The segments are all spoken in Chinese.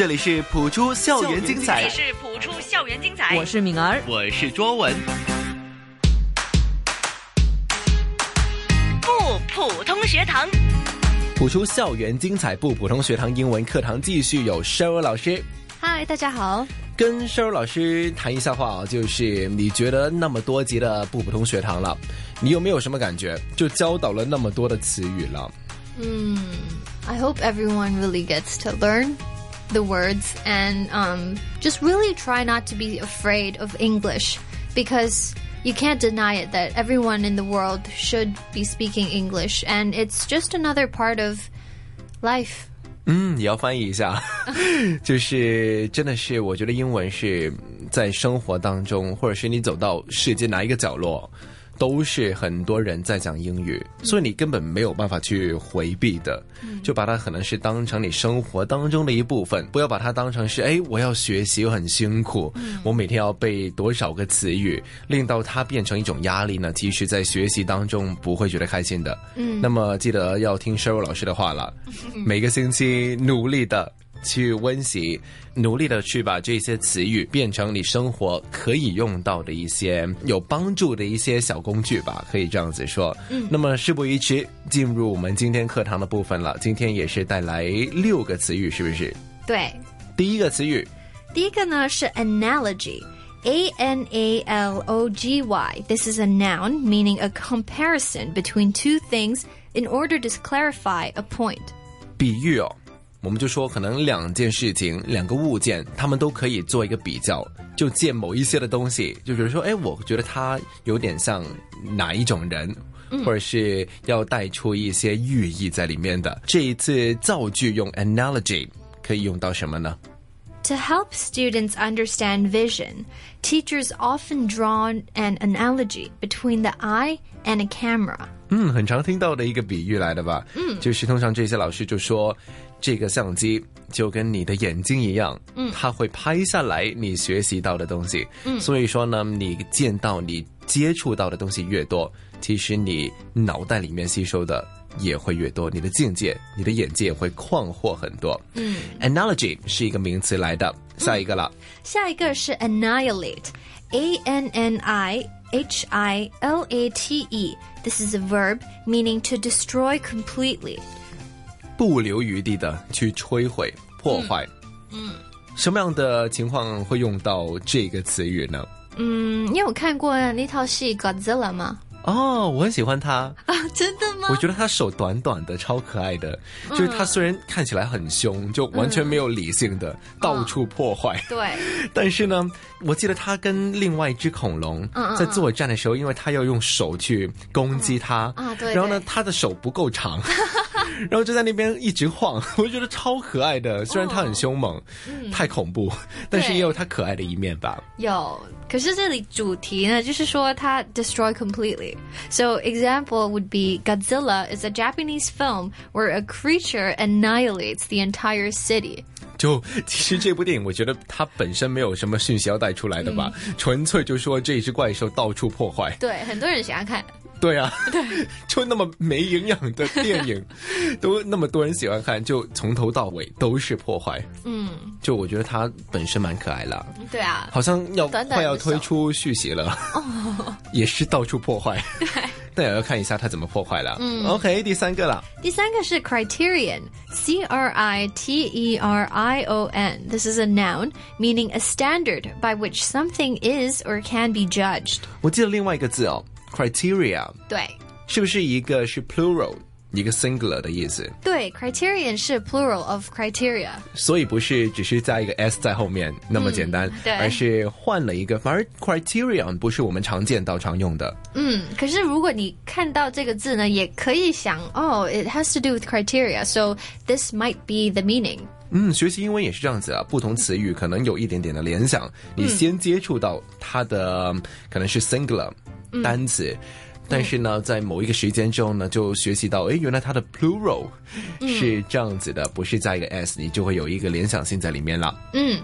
这里是普出校园精彩这彩里，是普出校园精彩，我是敏儿，我是卓文。不普通学堂。普出校园精彩不普通学堂英文课堂继续有 Sheryl 老师嗨，大家好。跟 Sheryl 老师谈一下话啊，就是你觉得那么多集的不普通学堂了，你有没有什么感觉？就教导了那么多的词语了，嗯 I hope everyone really gets to learn the words and um, just really try not to be afraid of English because you can't deny it that everyone in the world should be speaking English and it's just another part of life. 嗯，也要翻译一下，就是真的是，我觉得英文是在生活当中，或者是你走到世界哪一个角落， 都是很多人在讲英语，所以你根本没有办法去回避的，就把它可能是当成你生活当中的一部分，不要把它当成是哎，我要学习，我很辛苦，我每天要背多少个词语，令到它变成一种压力呢？其实，在学习当中不会觉得开心的。嗯，那么记得要听 Sheryl 老师的话了，每个星期努力的。去温习，努力的去把这些词语变成你生活可以用到的一些有帮助的一些小工具吧，可以这样子说。嗯，那么事不宜迟，进入我们今天课堂的部分了。今天也是带来六个词语，是不是？对，第一个词语，第一个呢是 analogy. A N A L O G Y. This is a noun meaning a comparison between two things in order to clarify a point. 比喻哦。我们就说，可能两件事情、两个物件，他们都可以做一个比较，就借某一些的东西，就比如说，哎，我觉得他有点像哪一种人，或者是要带出一些寓意在里面的。这一次造句用 analogy 可以用到什么呢？To help students understand vision, teachers often draw an analogy between the eye and a camera. 嗯，很常听到的一个比喻来的吧？嗯，就是通常这些老师就说，这个相机就跟你的眼睛一样，嗯，它会拍下来你学习到的东西。嗯，所以说呢，你见到、你接触到的东西越多，其实你脑袋里面吸收的也会越多，你的境界、你的眼界也会旷阔很多。嗯，analogy 是一个名词来的，下一个了。下一个是 annihilate. A N N I H I L A T E. This is a verb meaning to destroy completely. 不留余地的去摧毁、破坏。嗯，什么样的情况会用到这个词语呢？嗯，你有看过那套戏 Godzilla 吗？哦，我很喜欢他，啊，真的吗我觉得他手短短的，超可爱的。就是他虽然看起来很凶，就完全没有理性的，到处破坏。对，但是呢，我记得他跟另外一只恐龙在作战的时候，因为他要用手去攻击它，啊对然后呢，他的手不够长。然后就在那边一直晃，我觉得超可爱的。虽然他很凶猛，太恐怖，但是也有他可爱的一面吧。有。可是这里主题呢，就是说它 destroy completely. So example would be Godzilla is a Japanese film where a creature annihilates the entire city. 就其实这部电影，我觉得它本身没有什么讯息要带出来的吧，纯粹就说这一只怪兽到处破坏。对，很多人喜欢看。对啊，对，就那么没营养的电影，都那么多人喜欢看，就从头到尾都是破坏。嗯，就我觉得它本身蛮可爱啦，对啊，好像要快要推出续集了，也是到处破坏。那也要看一下它怎么破坏了。嗯，OK，第三个了，第三个是 criterion, C R I T E R I O N. This is a noun meaning a standard by which something is or can be judged. 我记得另外一个字哦 ，criteria 对是不是一个是 plural，一个 singular 的意思？对，criterion 是 plural of criteria。所以不是只是加一个 s 在后面那么简单，对而是换了一个，反而 criterion 不是我们常见到常用的。嗯，可是如果你看到这个字呢，也可以想，哦，it has to do with criteria, so this might be the meaning. 嗯，学习英文也是这样子啊，不同词语可能有一点点的联想，你先接触到它的可能是 singular 单词。但是呢，在某一个时间之后呢，就学习到，哎，原来它的 plural 是这样子的，不是加一个 s，你就会有一个联想性在里面了。嗯，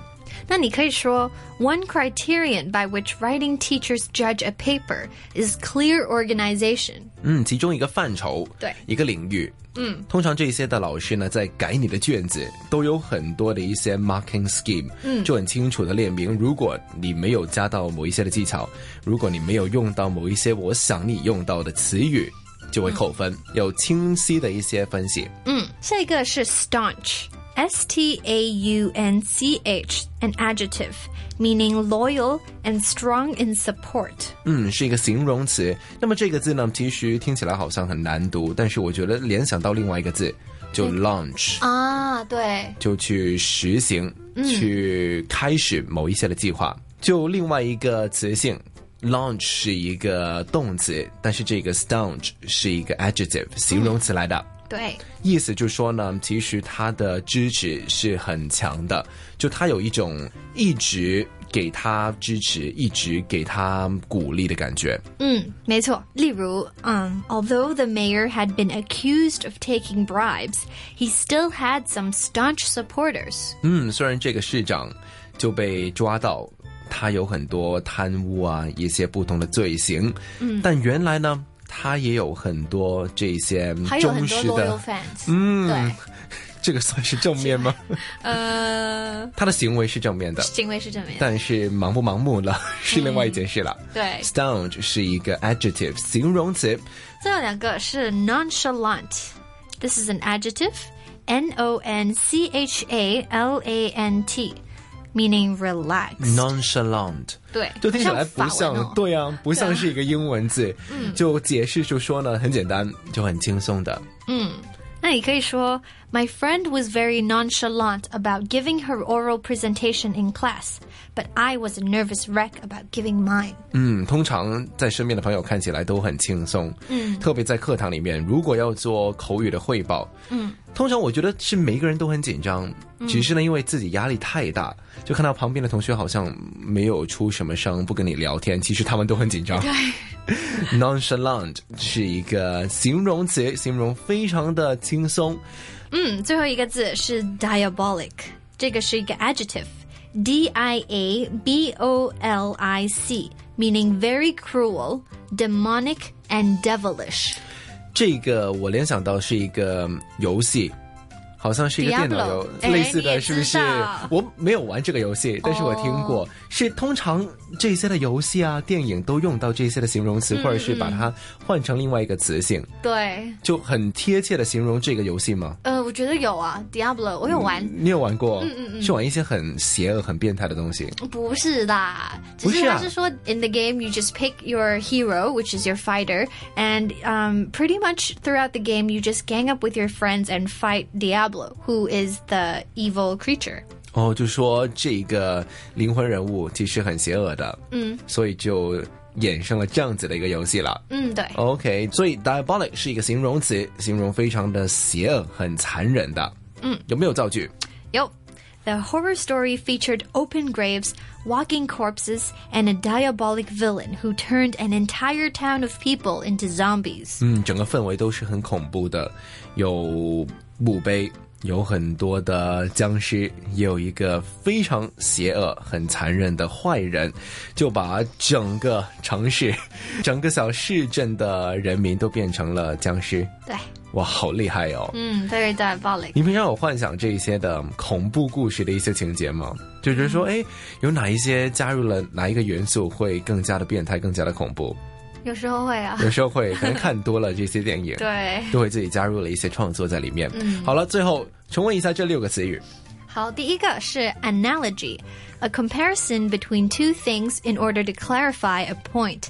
那你可以说 one criterion by which writing teachers judge a paper is clear organization。嗯，其中一个范畴，对一个领域。嗯，通常这些的老师呢，在改你的卷子，都有很多的一些 marking scheme，嗯，就很清楚的列明，如果你没有加到某一些的技巧，如果你没有用到某一些我想你用到的词语，就会扣分，有清晰的一些分析。嗯，下一个是 staunch。S T A U N C H, an adjective meaning loyal and strong in support. 嗯，是一个形容词。那么这个字呢，其实听起来好像很难读，但是我觉得联想到另外一个字，就 launch 啊，对，就去实行、去开始某一些的计划。就另外一个词性，launch 是一个动词，但是这个 staunch 是一个 adjective 形容词来的。对，意思就是说呢，其实他的支持是很强的，就他有一种一直给他支持、一直给他鼓励的感觉。嗯，没错。例如，嗯，although the mayor had been accused of taking bribes, he still had some staunch supporters. 嗯，虽然这个市长就被抓到，他有很多贪污啊，一些不同的罪行，嗯，但原来呢。他也有很多这些忠实的，嗯，对，这个算是正面吗？呃，他的行为是正面的，行为是正面，但是盲不盲目了 是另外一件事了。对，staunch 是一个 adjective 形容词，最后两个是 nonchalant，this is an adjective，n o n c h a l a n t。Meaning relaxed. Nonchalant，对，就听起来不像，对啊，不像是一个英文字。嗯，就解释就说呢，很简单，就很轻松的。嗯，那你可以说，My friend was very nonchalant about giving her oral presentation in class, but I was a nervous wreck about giving mine. 嗯，通常在身边的朋友看起来都很轻松。嗯，特别在课堂里面，如果要做口语的汇报，嗯，通常我觉得是每一个人都很紧张。只是呢，因为自己压力太大，就看到旁边的同学好像没有出什么声，不跟你聊天，其实他们都很紧张。对 ，nonchalant 是一个形容词，形容非常的轻松。嗯，最后一个字是 diabolic，这个是一个 adjective，d i a b o l i c，meaning very cruel, demonic and devilish。这个我联想到是一个游戏。好像是一个电脑游类似的是不是？我没有玩这个游戏，但是我听过。是通常这些的游戏啊、电影都用到这些的形容词，或者是把它换成另外一个词性。对，就很贴切的形容这个游戏吗？呃，我觉得有啊，Diablo，我有玩。你有玩过？嗯嗯嗯，是玩一些很邪恶、很变态的东西？不是的，不是啊，是说 in the game you just pick your hero, which is your fighter, and um pretty much throughout the game you just gang up with your friends and fight Diablo, who is the evil creature. 哦，就说这个灵魂人物其实很邪恶的，嗯，所以就 衍生了这样子的一个游戏了。嗯，对。OK，所以 diabolic 是一个形容词，形容非常的邪恶、很残忍的。嗯，有没有造句？有。The horror story featured open graves, walking corpses, and a diabolic villain who turned an entire town of people into zombies. 嗯，整个氛围都是很恐怖的，有墓碑。 有很多的僵尸，也有一个非常邪恶、很残忍的坏人，就把整个城市、整个小市镇的人民都变成了僵尸。对，哇，好厉害哦！嗯，very diabolic。你平常有幻想这些的恐怖故事的一些情节吗？就觉得说，哎，有哪一些加入了哪一个元素会更加的变态、更加的恐怖？有时候会啊，有时候会，可能看多了这些电影，对，都会自己加入了一些创作在里面。嗯，好了，最后重温一下这六个词语。好，第一个是 analogy，a comparison between two things in order to clarify a point.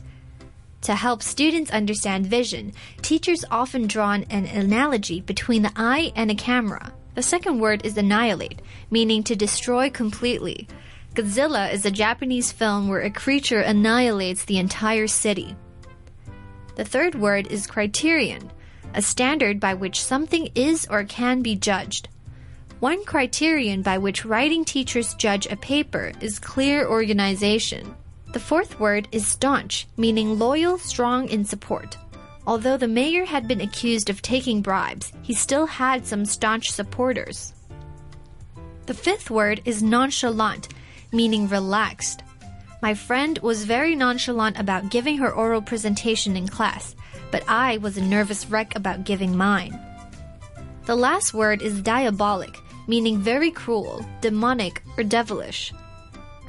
To help students understand vision, teachers often draw an analogy between the eye and a camera. The second word is annihilate, meaning to destroy completely. Godzilla is a Japanese film where a creature annihilates the entire city. The third word is criterion, a standard by which something is or can be judged. One criterion by which writing teachers judge a paper is clear organization. The fourth word is staunch, meaning loyal, strong in support. Although the mayor had been accused of taking bribes, he still had some staunch supporters. The fifth word is nonchalant, meaning relaxed. My friend was very nonchalant about giving her oral presentation in class, but I was a nervous wreck about giving mine. The last word is diabolic, meaning very cruel, demonic, or devilish.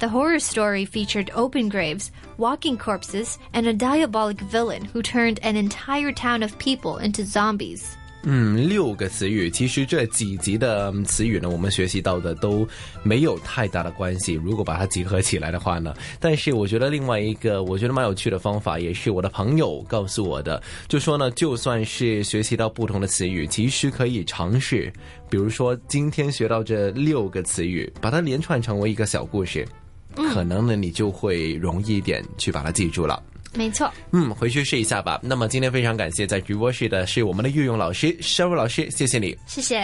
The horror story featured open graves, walking corpses, and a diabolic villain who turned an entire town of people into zombies. 嗯，六个词语，其实这几集的词语呢，我们学习到的都没有太大的关系。如果把它集合起来的话呢，但是我觉得另外一个我觉得蛮有趣的方法，也是我的朋友告诉我的，就说呢，就算是学习到不同的词语，其实可以尝试，比如说今天学到这六个词语，把它连串成为一个小故事，可能呢你就会容易一点去把它记住了。没错。嗯，回去试一下吧。那么今天非常感谢在直播室的是我们的御用老师 Sheryl 老师，谢谢你。谢谢。